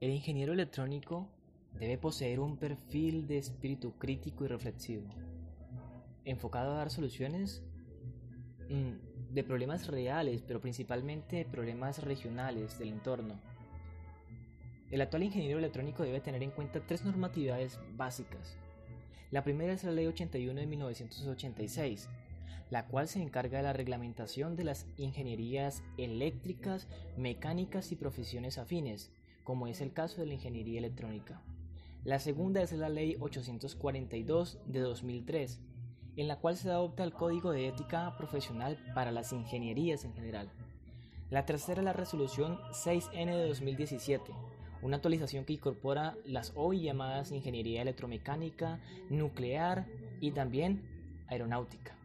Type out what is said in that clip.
El ingeniero electrónico debe poseer un perfil de espíritu crítico y reflexivo, enfocado a dar soluciones mm, de problemas reales, pero principalmente de problemas regionales del entorno. El actual ingeniero electrónico debe tener en cuenta tres normatividades básicas. La primera es la Ley 81 de 1986, la cual se encarga de la reglamentación de las ingenierías eléctricas, mecánicas y profesiones afines, como es el caso de la ingeniería electrónica. La segunda es la Ley 842 de 2003, en la cual se adopta el Código de Ética Profesional para las Ingenierías en general. La tercera es la Resolución 6N de 2017, una actualización que incorpora las hoy llamadas ingeniería electromecánica, nuclear y también aeronáutica.